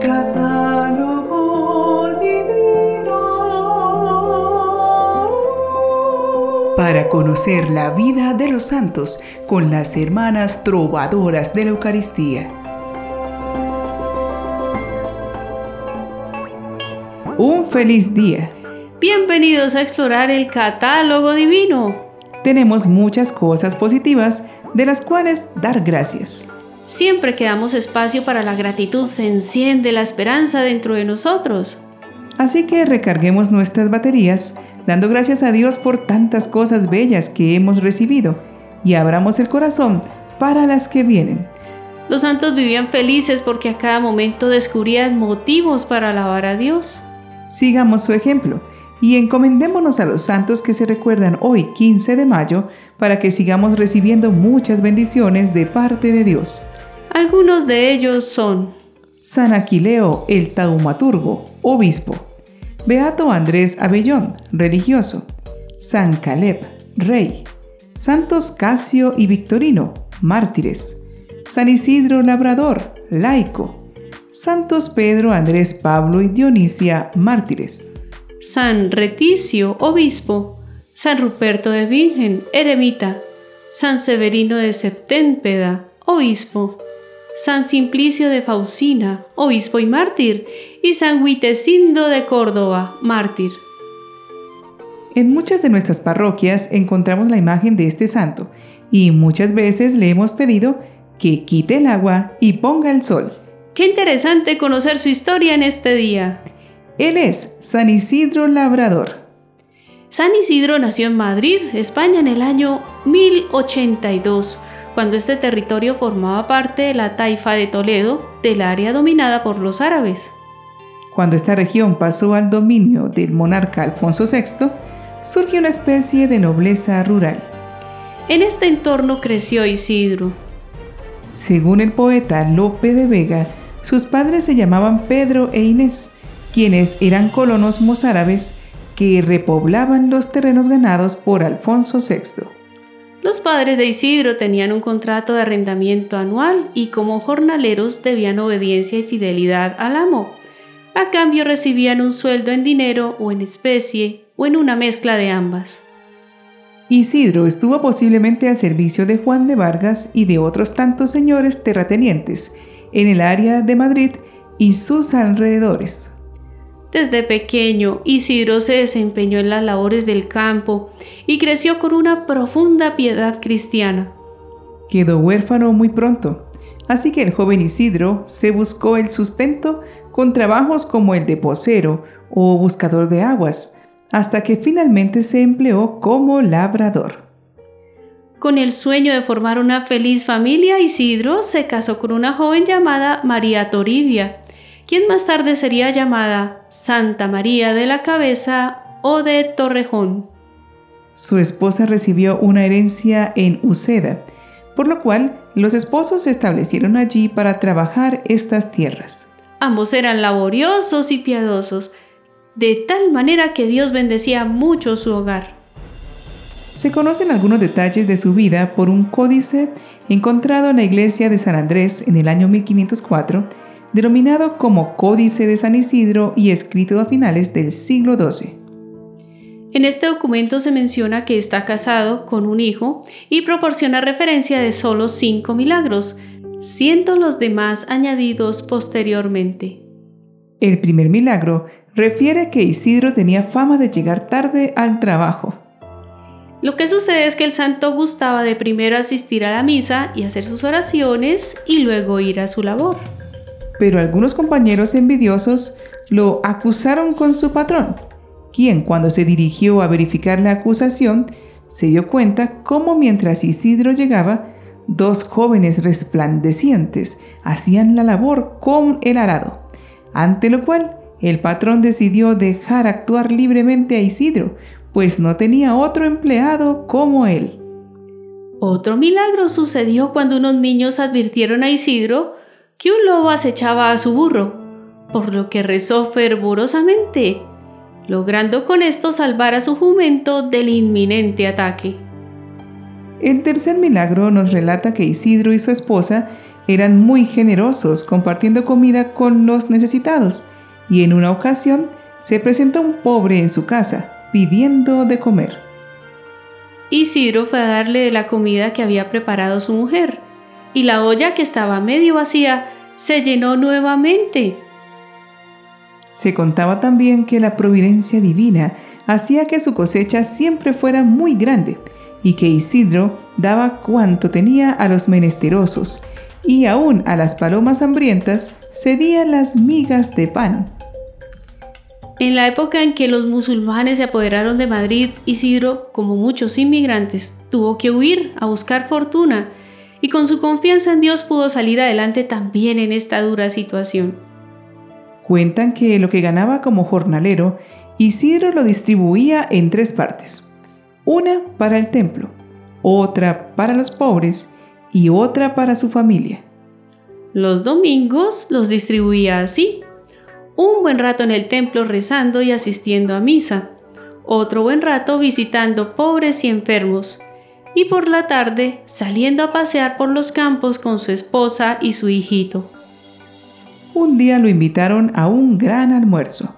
Catálogo divino. Para conocer la vida de los santos con las hermanas trovadoras de la Eucaristía. Un feliz día. Bienvenidos a explorar el catálogo divino. Tenemos muchas cosas positivas de las cuales dar gracias. Siempre que damos espacio para la gratitud se enciende la esperanza dentro de nosotros. Así que recarguemos nuestras baterías dando gracias a Dios por tantas cosas bellas que hemos recibido y abramos el corazón para las que vienen. Los santos vivían felices porque a cada momento descubrían motivos para alabar a Dios. Sigamos su ejemplo y encomendémonos a los santos que se recuerdan hoy 15 de mayo para que sigamos recibiendo muchas bendiciones de parte de Dios. Algunos de ellos son San Aquileo el taumaturgo, obispo. Beato Andrés Abellón, religioso. San Caleb, rey. Santos Casio y Victorino, mártires. San Isidro Labrador, laico. Santos Pedro, Andrés Pablo y Dionisia, mártires. San Reticio, obispo, San Ruperto de Virgen, eremita, San Severino de Septémpeda, obispo, San Simplicio de Fausina, obispo y mártir, y San Huitecindo de Córdoba, mártir. En muchas de nuestras parroquias encontramos la imagen de este santo y muchas veces le hemos pedido que quite el agua y ponga el sol. Qué interesante conocer su historia en este día. Él es San Isidro Labrador. San Isidro nació en Madrid, España, en el año 1082, cuando este territorio formaba parte de la taifa de Toledo, del área dominada por los árabes. Cuando esta región pasó al dominio del monarca Alfonso VI, surgió una especie de nobleza rural. En este entorno creció Isidro. Según el poeta Lope de Vega, sus padres se llamaban Pedro e Inés, quienes eran colonos mozárabes que repoblaban los terrenos ganados por Alfonso VI. Los padres de Isidro tenían un contrato de arrendamiento anual y como jornaleros debían obediencia y fidelidad al amo. A cambio recibían un sueldo en dinero o en especie o en una mezcla de ambas. Isidro estuvo posiblemente al servicio de Juan de Vargas y de otros tantos señores terratenientes, en el área de Madrid y sus alrededores. Desde pequeño, Isidro se desempeñó en las labores del campo y creció con una profunda piedad cristiana. Quedó huérfano muy pronto, así que el joven Isidro se buscó el sustento con trabajos como el de posero o buscador de aguas, hasta que finalmente se empleó como labrador. Con el sueño de formar una feliz familia, Isidro se casó con una joven llamada María Toribia, quien más tarde sería llamada Santa María de la Cabeza o de Torrejón. Su esposa recibió una herencia en Uceda, por lo cual los esposos se establecieron allí para trabajar estas tierras. Ambos eran laboriosos y piadosos, de tal manera que Dios bendecía mucho su hogar. Se conocen algunos detalles de su vida por un códice encontrado en la iglesia de San Andrés en el año 1504, denominado como Códice de San Isidro y escrito a finales del siglo XII. En este documento se menciona que está casado con un hijo y proporciona referencia de solo cinco milagros, siendo los demás añadidos posteriormente. El primer milagro refiere que Isidro tenía fama de llegar tarde al trabajo. Lo que sucede es que el santo gustaba de primero asistir a la misa y hacer sus oraciones y luego ir a su labor. Pero algunos compañeros envidiosos lo acusaron con su patrón, quien cuando se dirigió a verificar la acusación se dio cuenta cómo mientras Isidro llegaba, dos jóvenes resplandecientes hacían la labor con el arado, ante lo cual el patrón decidió dejar actuar libremente a Isidro, pues no tenía otro empleado como él. Otro milagro sucedió cuando unos niños advirtieron a Isidro que un lobo acechaba a su burro, por lo que rezó fervorosamente, logrando con esto salvar a su jumento del inminente ataque. El tercer milagro nos relata que Isidro y su esposa eran muy generosos compartiendo comida con los necesitados y en una ocasión se presentó un pobre en su casa pidiendo de comer. Isidro fue a darle de la comida que había preparado su mujer y la olla que estaba medio vacía se llenó nuevamente. Se contaba también que la providencia divina hacía que su cosecha siempre fuera muy grande y que Isidro daba cuanto tenía a los menesterosos y aún a las palomas hambrientas cedía las migas de pan. En la época en que los musulmanes se apoderaron de Madrid, Isidro, como muchos inmigrantes, tuvo que huir a buscar fortuna y con su confianza en Dios pudo salir adelante también en esta dura situación. Cuentan que lo que ganaba como jornalero, Isidro lo distribuía en tres partes. Una para el templo, otra para los pobres y otra para su familia. Los domingos los distribuía así un buen rato en el templo rezando y asistiendo a misa, otro buen rato visitando pobres y enfermos, y por la tarde saliendo a pasear por los campos con su esposa y su hijito. Un día lo invitaron a un gran almuerzo.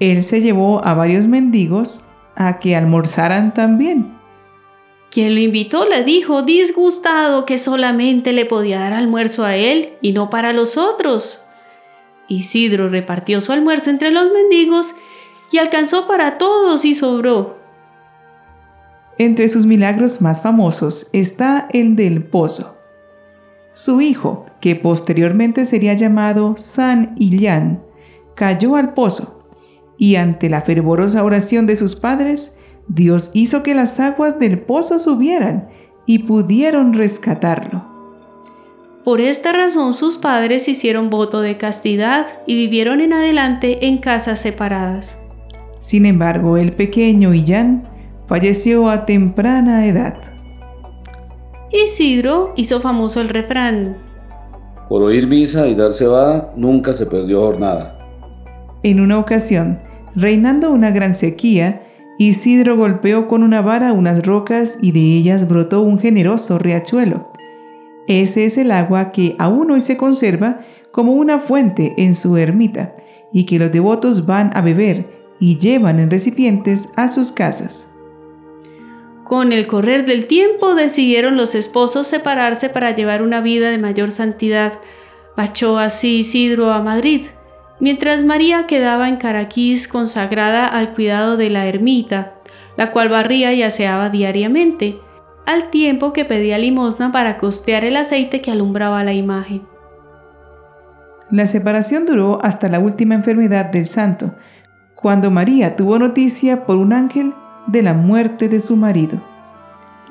Él se llevó a varios mendigos a que almorzaran también. Quien lo invitó le dijo disgustado que solamente le podía dar almuerzo a él y no para los otros. Isidro repartió su almuerzo entre los mendigos y alcanzó para todos y sobró. Entre sus milagros más famosos está el del pozo. Su hijo, que posteriormente sería llamado San Illán, cayó al pozo y ante la fervorosa oración de sus padres, Dios hizo que las aguas del pozo subieran y pudieron rescatarlo. Por esta razón sus padres hicieron voto de castidad y vivieron en adelante en casas separadas. Sin embargo, el pequeño Illán falleció a temprana edad. Isidro hizo famoso el refrán. Por oír misa y dar cebada, nunca se perdió jornada. En una ocasión, reinando una gran sequía, Isidro golpeó con una vara unas rocas y de ellas brotó un generoso riachuelo. Ese es el agua que aún hoy se conserva como una fuente en su ermita y que los devotos van a beber y llevan en recipientes a sus casas. Con el correr del tiempo decidieron los esposos separarse para llevar una vida de mayor santidad. Bachó así Isidro a Madrid, mientras María quedaba en Caraquís consagrada al cuidado de la ermita, la cual barría y aseaba diariamente al tiempo que pedía limosna para costear el aceite que alumbraba la imagen. La separación duró hasta la última enfermedad del santo, cuando María tuvo noticia por un ángel de la muerte de su marido.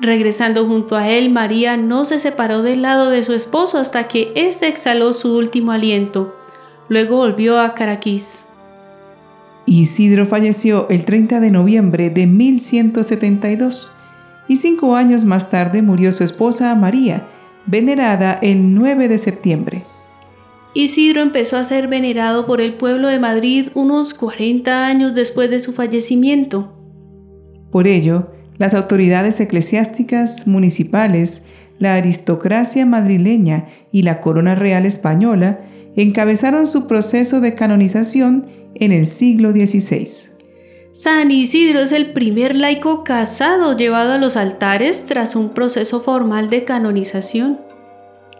Regresando junto a él, María no se separó del lado de su esposo hasta que éste exhaló su último aliento. Luego volvió a Caraquís. Isidro falleció el 30 de noviembre de 1172 y cinco años más tarde murió su esposa María, venerada el 9 de septiembre. Isidro empezó a ser venerado por el pueblo de Madrid unos 40 años después de su fallecimiento. Por ello, las autoridades eclesiásticas municipales, la aristocracia madrileña y la corona real española encabezaron su proceso de canonización en el siglo XVI. San Isidro es el primer laico casado llevado a los altares tras un proceso formal de canonización.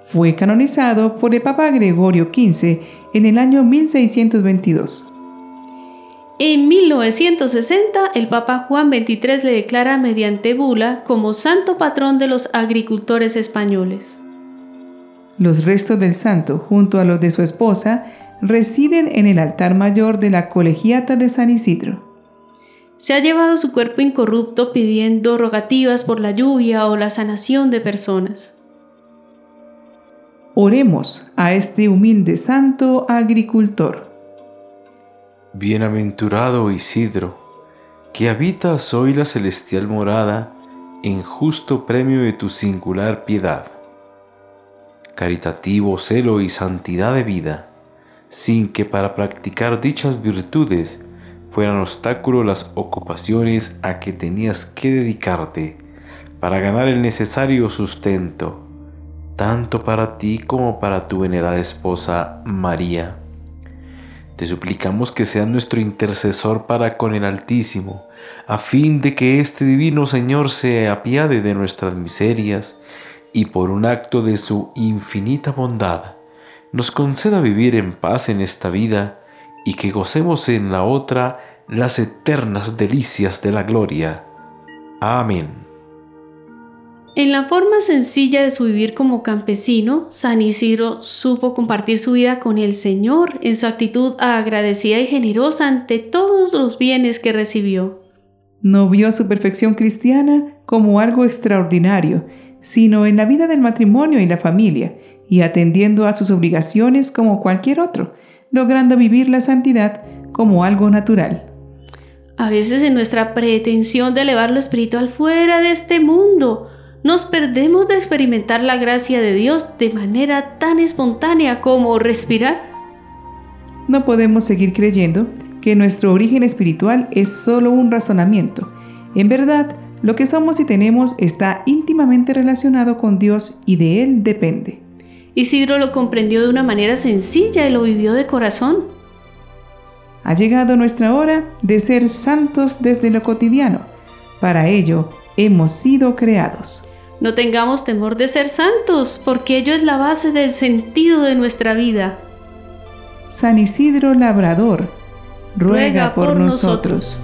Fue canonizado por el Papa Gregorio XV en el año 1622. En 1960, el Papa Juan XXIII le declara mediante bula como santo patrón de los agricultores españoles. Los restos del santo, junto a los de su esposa, residen en el altar mayor de la Colegiata de San Isidro se ha llevado su cuerpo incorrupto pidiendo rogativas por la lluvia o la sanación de personas. Oremos a este humilde santo agricultor. Bienaventurado Isidro, que habitas hoy la celestial morada en justo premio de tu singular piedad. Caritativo celo y santidad de vida, sin que para practicar dichas virtudes fueran obstáculo las ocupaciones a que tenías que dedicarte para ganar el necesario sustento. tanto para ti como para tu venerada esposa María. Te suplicamos que seas nuestro intercesor para con el Altísimo, a fin de que este divino Señor se apiade de nuestras miserias y por un acto de su infinita bondad nos conceda vivir en paz en esta vida y que gocemos en la otra las eternas delicias de la gloria. Amén. En la forma sencilla de su vivir como campesino, San Isidro supo compartir su vida con el Señor en su actitud agradecida y generosa ante todos los bienes que recibió. No vio su perfección cristiana como algo extraordinario, sino en la vida del matrimonio y la familia, y atendiendo a sus obligaciones como cualquier otro, logrando vivir la santidad como algo natural. A veces en nuestra pretensión de elevar lo espiritual fuera de este mundo, nos perdemos de experimentar la gracia de Dios de manera tan espontánea como respirar. No podemos seguir creyendo que nuestro origen espiritual es solo un razonamiento. En verdad, lo que somos y tenemos está íntimamente relacionado con Dios y de Él depende. Isidro lo comprendió de una manera sencilla y lo vivió de corazón. Ha llegado nuestra hora de ser santos desde lo cotidiano. Para ello, hemos sido creados. No tengamos temor de ser santos, porque ello es la base del sentido de nuestra vida. San Isidro Labrador, ruega, por, nosotros.